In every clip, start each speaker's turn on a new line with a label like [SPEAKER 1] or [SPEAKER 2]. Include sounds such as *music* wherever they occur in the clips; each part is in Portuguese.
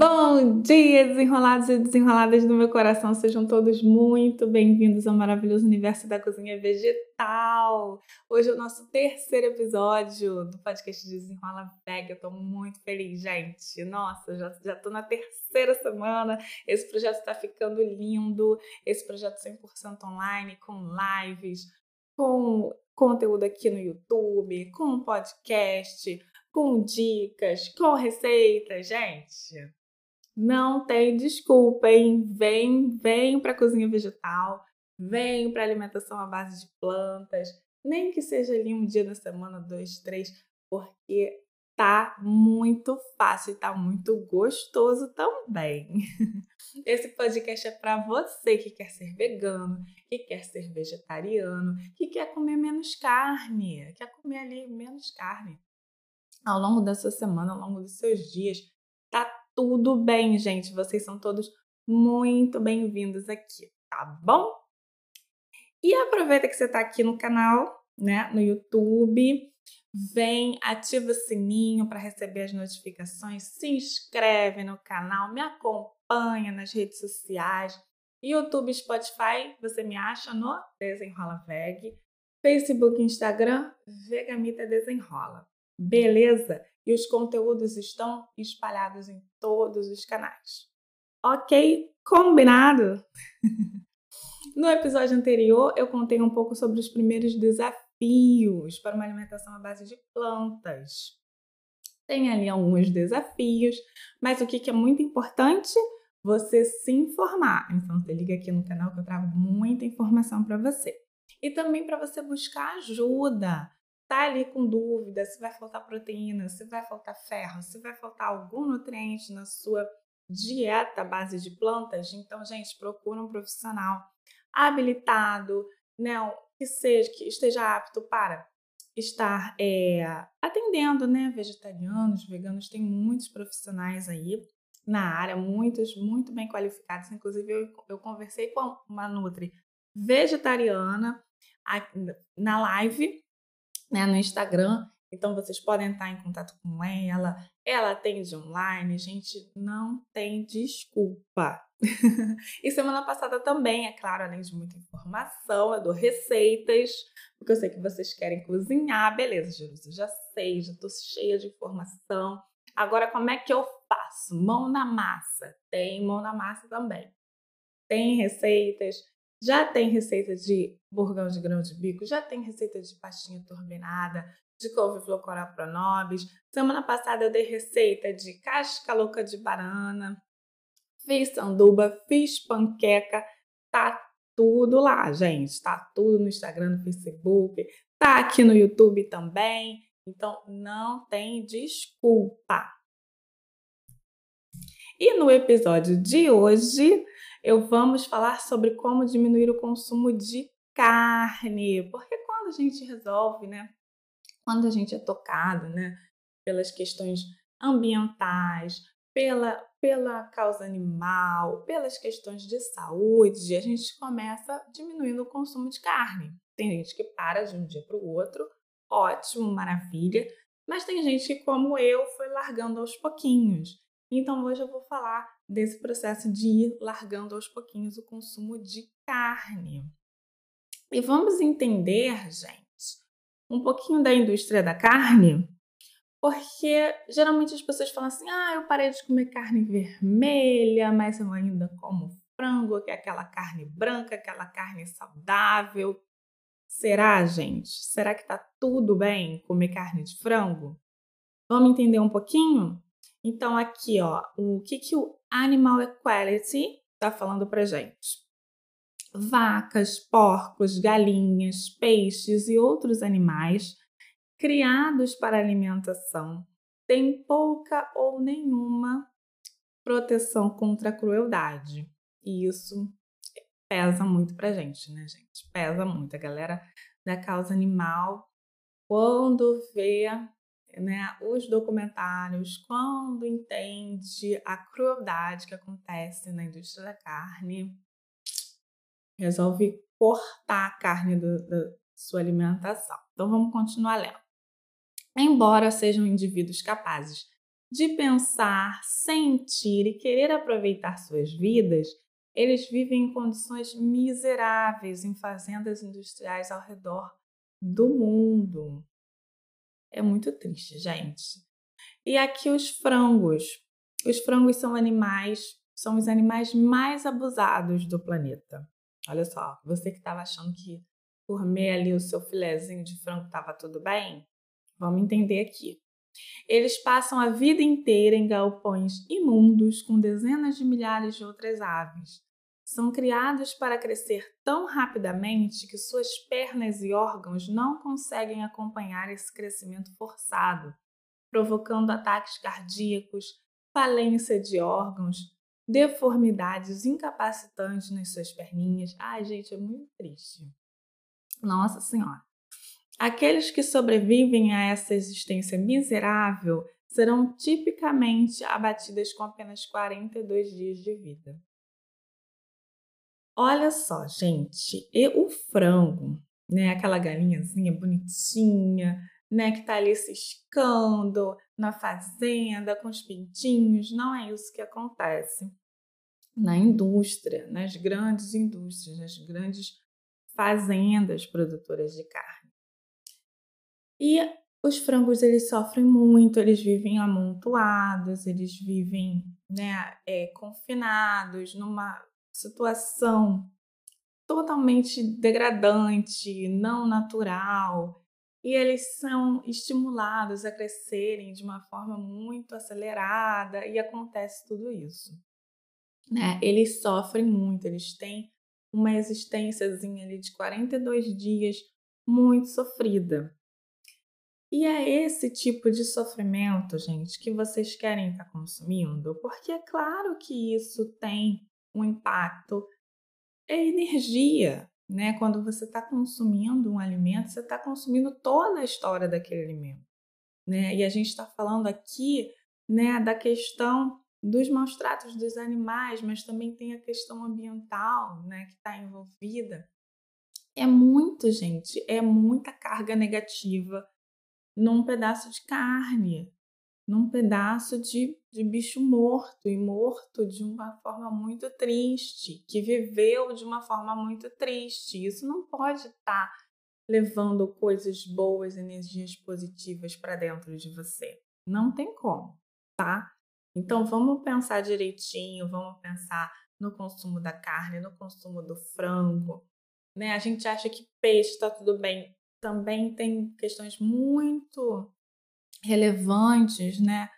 [SPEAKER 1] Bom dia, desenrolados e desenroladas do meu coração. Sejam todos muito bem-vindos ao maravilhoso universo da cozinha vegetal. Hoje é o nosso terceiro episódio do podcast Desenrola Vega. Eu tô muito feliz, gente. Nossa, já, já tô na terceira semana. Esse projeto tá ficando lindo. Esse projeto 100% online, com lives, com conteúdo aqui no YouTube, com podcast, com dicas, com receitas, gente. Não tem desculpa, hein? Vem, vem para cozinha vegetal, vem para alimentação à base de plantas, nem que seja ali um dia na semana, dois, três, porque tá muito fácil e tá muito gostoso também. *laughs* Esse podcast é para você que quer ser vegano, que quer ser vegetariano, que quer comer menos carne, quer comer ali menos carne. Ao longo da sua semana, ao longo dos seus dias, tá tudo bem, gente. Vocês são todos muito bem-vindos aqui, tá bom? E aproveita que você está aqui no canal, né, no YouTube, vem, ativa o sininho para receber as notificações, se inscreve no canal, me acompanha nas redes sociais, YouTube, Spotify, você me acha no Desenrola Veg, Facebook, Instagram, Vegamita Desenrola. Beleza? E os conteúdos estão espalhados em todos os canais. Ok? Combinado? no episódio anterior, eu contei um pouco sobre os primeiros desafios para uma alimentação à base de plantas. Tem ali alguns desafios, mas o que é muito importante? Você se informar. Então, você liga aqui no canal que eu trago muita informação para você. E também para você buscar ajuda tá ali com dúvida se vai faltar proteína, se vai faltar ferro, se vai faltar algum nutriente na sua dieta à base de plantas, então, gente, procura um profissional habilitado, né, que seja que esteja apto para estar é, atendendo, né, vegetarianos, veganos, tem muitos profissionais aí na área, muitos muito bem qualificados. Inclusive, eu, eu conversei com uma nutri vegetariana na live né, no Instagram. Então vocês podem estar em contato com ela. Ela atende online, gente, não tem desculpa. *laughs* e semana passada também, é claro, além de muita informação, eu dou receitas, porque eu sei que vocês querem cozinhar. Beleza, Jesus, eu já sei, já tô cheia de informação. Agora, como é que eu faço? Mão na massa. Tem mão na massa também. Tem receitas, já tem receita de burgão de grão de bico, já tem receita de pastinha turbinada, de couve-flor coral pronobis. Semana passada eu dei receita de casca louca de banana, fiz sanduba, fiz panqueca, tá tudo lá, gente. Tá tudo no Instagram, no Facebook, tá aqui no YouTube também. Então não tem desculpa. E no episódio de hoje, eu vamos falar sobre como diminuir o consumo de carne, porque quando a gente resolve, né, quando a gente é tocado, né, pelas questões ambientais, pela, pela causa animal, pelas questões de saúde, a gente começa diminuindo o consumo de carne. Tem gente que para de um dia para o outro, ótimo, maravilha, mas tem gente que, como eu, foi largando aos pouquinhos. Então hoje eu vou falar desse processo de ir largando aos pouquinhos o consumo de carne. E vamos entender, gente, um pouquinho da indústria da carne, porque geralmente as pessoas falam assim: ah, eu parei de comer carne vermelha, mas eu ainda como frango, que é aquela carne branca, aquela carne saudável. Será, gente? Será que tá tudo bem comer carne de frango? Vamos entender um pouquinho? Então, aqui, ó, o que, que o Animal Equality está falando para gente? Vacas, porcos, galinhas, peixes e outros animais criados para alimentação têm pouca ou nenhuma proteção contra a crueldade. E isso pesa muito pra gente, né, gente? Pesa muito. A galera da causa animal, quando vê né, os documentários, quando entende a crueldade que acontece na indústria da carne, resolve cortar a carne do, da sua alimentação. Então vamos continuar lendo. Embora sejam indivíduos capazes de pensar, sentir e querer aproveitar suas vidas, eles vivem em condições miseráveis em fazendas industriais ao redor do mundo. É muito triste, gente. E aqui os frangos. Os frangos são animais, são os animais mais abusados do planeta. Olha só, você que estava achando que comer ali o seu filezinho de frango estava tudo bem, vamos entender aqui. Eles passam a vida inteira em galpões imundos com dezenas de milhares de outras aves. São criados para crescer tão rapidamente que suas pernas e órgãos não conseguem acompanhar esse crescimento forçado, provocando ataques cardíacos, falência de órgãos, deformidades incapacitantes nas suas perninhas. Ai, gente, é muito triste. Nossa Senhora. Aqueles que sobrevivem a essa existência miserável serão tipicamente abatidas com apenas 42 dias de vida. Olha só, gente, e o frango, né, aquela galinhazinha bonitinha, né, que tá ali ciscando na fazenda com os pintinhos, não é isso que acontece na indústria, nas grandes indústrias, nas grandes fazendas produtoras de carne. E os frangos eles sofrem muito, eles vivem amontoados, eles vivem né, é, confinados numa situação totalmente degradante, não natural, e eles são estimulados a crescerem de uma forma muito acelerada e acontece tudo isso. Né? Eles sofrem muito, eles têm uma existênciazinha ali de 42 dias muito sofrida. E é esse tipo de sofrimento, gente, que vocês querem estar consumindo, porque é claro que isso tem um impacto. É energia, né? Quando você está consumindo um alimento, você está consumindo toda a história daquele alimento, né? E a gente está falando aqui, né, da questão dos maus tratos dos animais, mas também tem a questão ambiental, né, que está envolvida. É muito, gente, é muita carga negativa num pedaço de carne, num pedaço de, de bicho morto e morto de uma forma muito triste, que viveu de uma forma muito triste. Isso não pode estar tá levando coisas boas, energias positivas para dentro de você. Não tem como, tá? Então vamos pensar direitinho, vamos pensar no consumo da carne, no consumo do frango. Né? A gente acha que peixe está tudo bem. Também tem questões muito relevantes, né?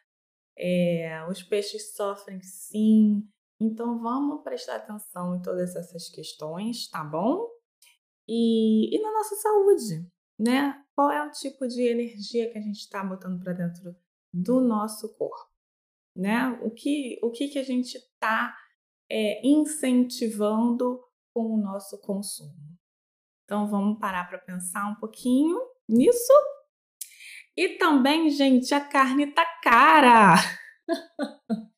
[SPEAKER 1] É, os peixes sofrem sim. Então vamos prestar atenção em todas essas questões, tá bom? E, e na nossa saúde, né? Qual é o tipo de energia que a gente está botando para dentro do nosso corpo, né? O que, o que, que a gente está é, incentivando com o nosso consumo? Então vamos parar para pensar um pouquinho nisso e também, gente, a carne tá cara. *laughs*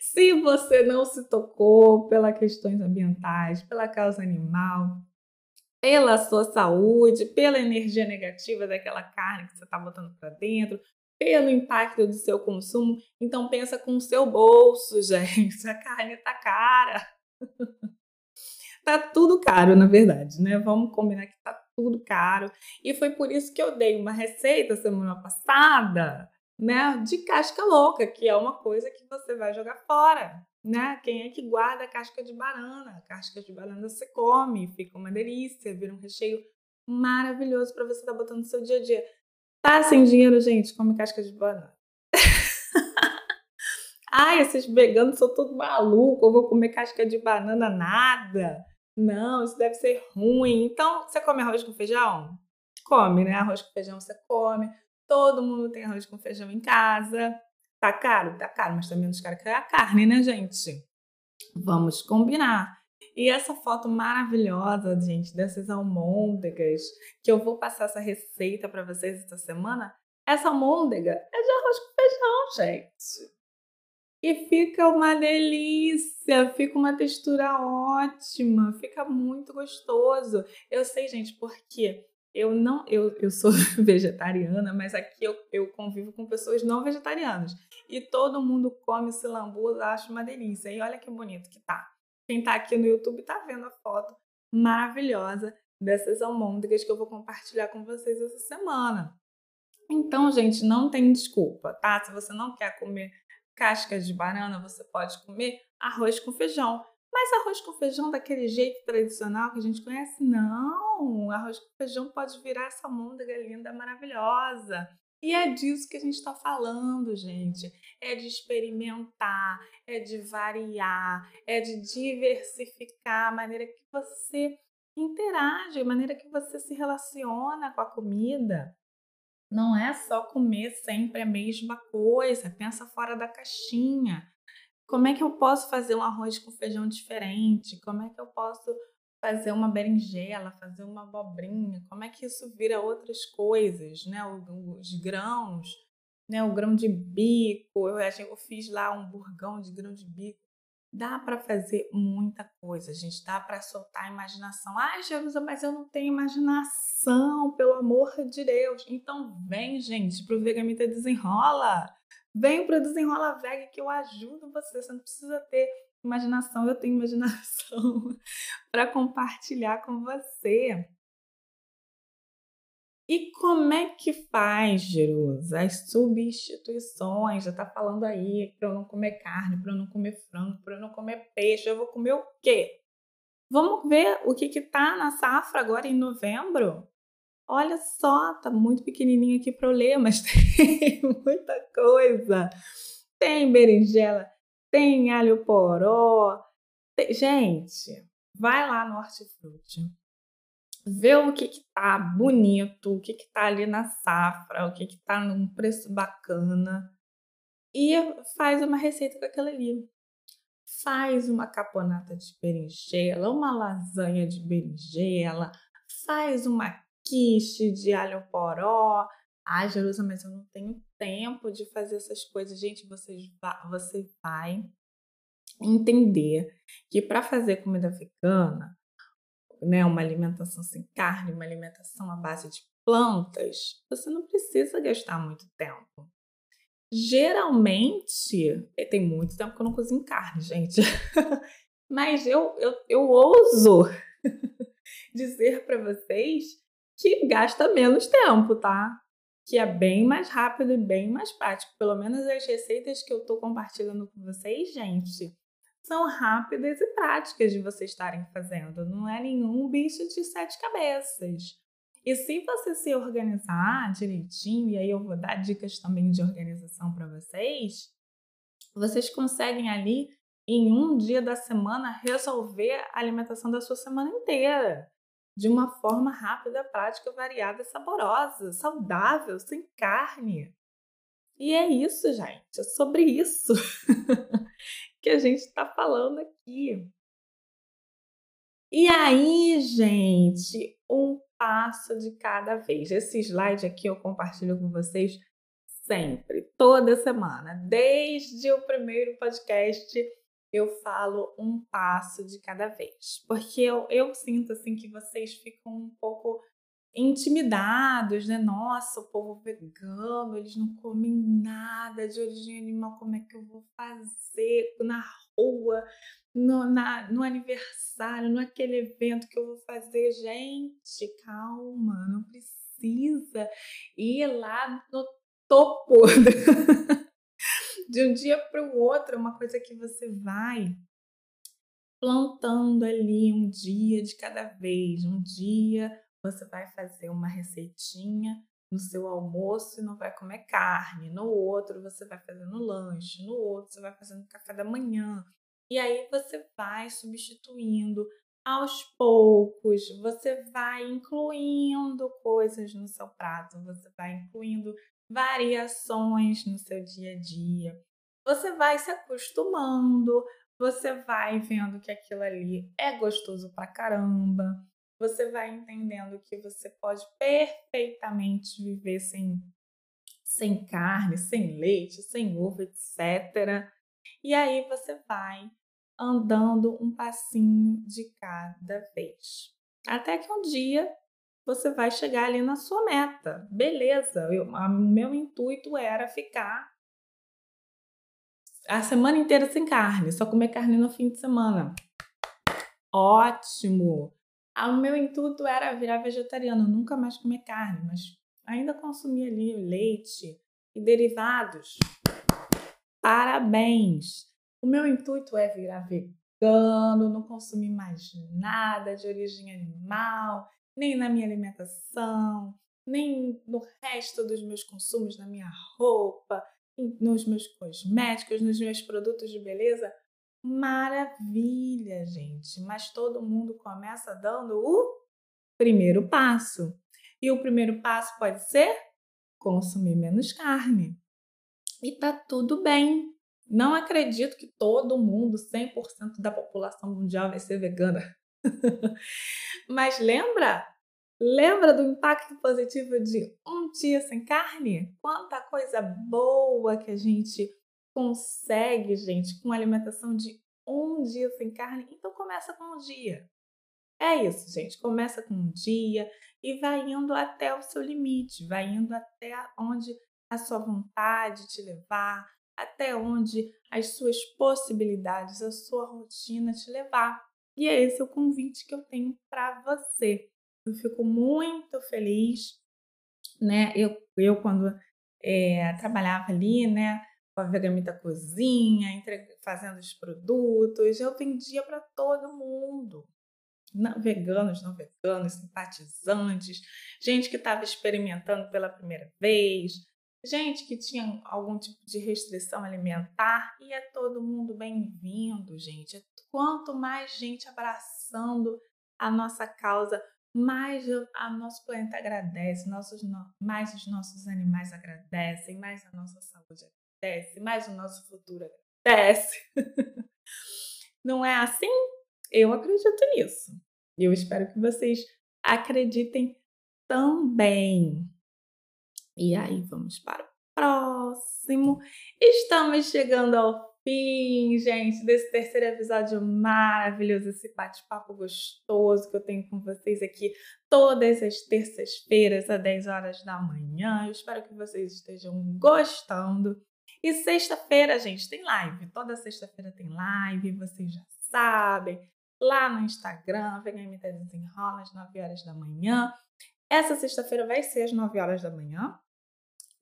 [SPEAKER 1] se você não se tocou pelas questões ambientais, pela causa animal, pela sua saúde, pela energia negativa daquela carne que você está botando para dentro, pelo impacto do seu consumo, então pensa com o seu bolso, *laughs* gente. A carne tá cara. *laughs* tá tudo caro, na verdade, né? Vamos combinar que tá tudo caro. E foi por isso que eu dei uma receita semana passada, né, de casca louca, que é uma coisa que você vai jogar fora, né? Quem é que guarda casca de banana? Casca de banana você come, fica uma delícia, vira um recheio maravilhoso para você estar tá botando no seu dia a dia. Tá sem dinheiro, gente? Come casca de banana. *laughs* Ai, esses veganos são todos malucos, eu vou comer casca de banana nada. Não, isso deve ser ruim. Então, você come arroz com feijão? Come, né? Arroz com feijão você come. Todo mundo tem arroz com feijão em casa. Tá caro? Tá caro, mas tá menos caro que a carne, né, gente? Vamos combinar. E essa foto maravilhosa, gente, dessas almôndegas, que eu vou passar essa receita para vocês essa semana. Essa almôndega é de arroz com feijão, gente. E fica uma delícia, fica uma textura ótima, fica muito gostoso. Eu sei, gente, porque Eu não, eu, eu sou *laughs* vegetariana, mas aqui eu, eu convivo com pessoas não vegetarianas. E todo mundo come esse lambuza, acho uma delícia. E olha que bonito que tá. Quem tá aqui no YouTube tá vendo a foto maravilhosa dessas almôndegas que eu vou compartilhar com vocês essa semana. Então, gente, não tem desculpa, tá? Se você não quer comer casca de banana, você pode comer arroz com feijão. Mas arroz com feijão daquele jeito tradicional que a gente conhece? Não! Arroz com feijão pode virar essa môndega linda, maravilhosa. E é disso que a gente está falando, gente. É de experimentar, é de variar, é de diversificar a maneira que você interage, a maneira que você se relaciona com a comida. Não é só comer sempre a mesma coisa, pensa fora da caixinha. Como é que eu posso fazer um arroz com feijão diferente? Como é que eu posso fazer uma berinjela, fazer uma abobrinha? Como é que isso vira outras coisas, né? Os grãos, né? O grão de bico, eu, eu fiz lá um burgão de grão de bico. Dá para fazer muita coisa, gente. Dá para soltar a imaginação. Ai, Jesus, mas eu não tenho imaginação, pelo amor de Deus. Então vem, gente, pro Vegamita Desenrola. Vem pro Desenrola Vega que eu ajudo você. Você não precisa ter imaginação, eu tenho imaginação *laughs* para compartilhar com você. E como é que faz, Jerusa, as substituições? Já tá falando aí para eu não comer carne, para eu não comer frango, para eu não comer peixe. Eu vou comer o quê? Vamos ver o que que tá na safra agora em novembro? Olha só, tá muito pequenininho aqui para eu ler, mas *laughs* tem muita coisa. Tem berinjela, tem alho poró. Tem... Gente, vai lá no Hortifruti vê o que que tá bonito, o que que tá ali na safra, o que que tá num preço bacana e faz uma receita com aquilo ali. Faz uma caponata de berinjela, uma lasanha de berinjela, faz uma quiche de alho poró. Ai, Jerusa, mas eu não tenho tempo de fazer essas coisas. Gente, você você vai entender que para fazer comida vegana, né, uma alimentação sem carne, uma alimentação à base de plantas, você não precisa gastar muito tempo. Geralmente, tem muito tempo que eu não cozinho carne, gente. *laughs* Mas eu, eu, eu ouso *laughs* dizer para vocês que gasta menos tempo, tá? Que é bem mais rápido e bem mais prático. Pelo menos as receitas que eu tô compartilhando com vocês, gente, são rápidas e práticas de vocês estarem fazendo. Não é nenhum bicho de sete cabeças. E se você se organizar direitinho, e aí eu vou dar dicas também de organização para vocês, vocês conseguem ali, em um dia da semana, resolver a alimentação da sua semana inteira. De uma forma rápida, prática, variada, saborosa, saudável, sem carne. E é isso, gente. É sobre isso. *laughs* que a gente está falando aqui. E aí, gente, um passo de cada vez. Esse slide aqui eu compartilho com vocês sempre, toda semana. Desde o primeiro podcast, eu falo um passo de cada vez. Porque eu, eu sinto assim que vocês ficam um pouco intimidados, né? Nossa, o povo vegano, eles não comem nada de origem animal, como é que eu vou fazer na rua, no, na, no aniversário, naquele evento que eu vou fazer? Gente, calma, não precisa ir lá no topo *laughs* de um dia para o outro, é uma coisa que você vai plantando ali um dia de cada vez, um dia você vai fazer uma receitinha no seu almoço e não vai comer carne, no outro você vai fazer no lanche, no outro você vai fazer no café da manhã. E aí você vai substituindo aos poucos, você vai incluindo coisas no seu prato, você vai incluindo variações no seu dia a dia. Você vai se acostumando, você vai vendo que aquilo ali é gostoso pra caramba você vai entendendo que você pode perfeitamente viver sem, sem carne, sem leite, sem ovo, etc. E aí você vai andando um passinho de cada vez. Até que um dia você vai chegar ali na sua meta. Beleza, o meu intuito era ficar a semana inteira sem carne, só comer carne no fim de semana. Ótimo! Ah, o meu intuito era virar vegetariano, nunca mais comer carne, mas ainda consumir ali leite e derivados. Parabéns! O meu intuito é virar vegano, não consumir mais nada de origem animal, nem na minha alimentação, nem no resto dos meus consumos, na minha roupa, nos meus cosméticos, nos meus produtos de beleza. Maravilha, gente! Mas todo mundo começa dando o primeiro passo. E o primeiro passo pode ser consumir menos carne. E tá tudo bem. Não acredito que todo mundo, 100% da população mundial vai ser vegana. *laughs* Mas lembra? Lembra do impacto positivo de um dia sem carne? Quanta coisa boa que a gente consegue, gente, com alimentação de um dia sem carne. Então começa com um dia. É isso, gente. Começa com um dia e vai indo até o seu limite, vai indo até onde a sua vontade te levar, até onde as suas possibilidades, a sua rotina te levar. E é esse o convite que eu tenho para você. Eu fico muito feliz, né? Eu, eu quando é, trabalhava ali, né? A Cozinha, fazendo os produtos, eu vendia para todo mundo. Não, veganos, não veganos, simpatizantes, gente que estava experimentando pela primeira vez, gente que tinha algum tipo de restrição alimentar. E é todo mundo bem-vindo, gente. Quanto mais gente abraçando a nossa causa, mais o nosso planeta agradece, nossos, mais os nossos animais agradecem, mais a nossa saúde agradece, mais o nosso futuro agradece. *laughs* Não é assim? Eu acredito nisso. E eu espero que vocês acreditem também. E aí, vamos para o próximo. Estamos chegando ao fim, gente, desse terceiro episódio maravilhoso, esse bate-papo gostoso que eu tenho com vocês aqui todas as terças-feiras, às 10 horas da manhã. Eu espero que vocês estejam gostando. E sexta-feira, gente, tem live. Toda sexta-feira tem live, vocês já sabem. Lá no Instagram, VHMT Desenrola, às 9 horas da manhã. Essa sexta-feira vai ser às 9 horas da manhã.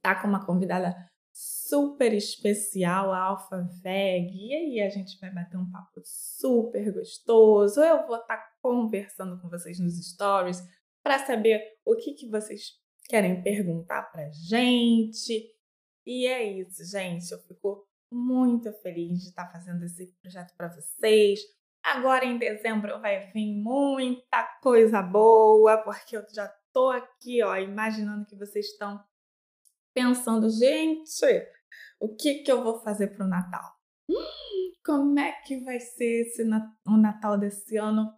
[SPEAKER 1] Tá com uma convidada super especial, a Alfa Veg. E aí a gente vai bater um papo super gostoso. Eu vou estar tá conversando com vocês nos stories para saber o que, que vocês querem perguntar pra gente. E é isso, gente. Eu fico muito feliz de estar fazendo esse projeto para vocês. Agora em dezembro vai vir muita coisa boa, porque eu já tô aqui, ó, imaginando que vocês estão pensando, gente, o que que eu vou fazer pro Natal? Hum, como é que vai ser esse o Natal desse ano?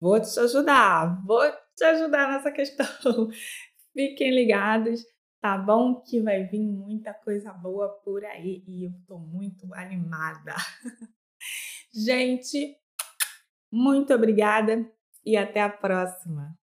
[SPEAKER 1] Vou te ajudar, vou te ajudar nessa questão. *laughs* Fiquem ligados, tá bom? Que vai vir muita coisa boa por aí e eu tô muito animada. *laughs* Gente, muito obrigada e até a próxima.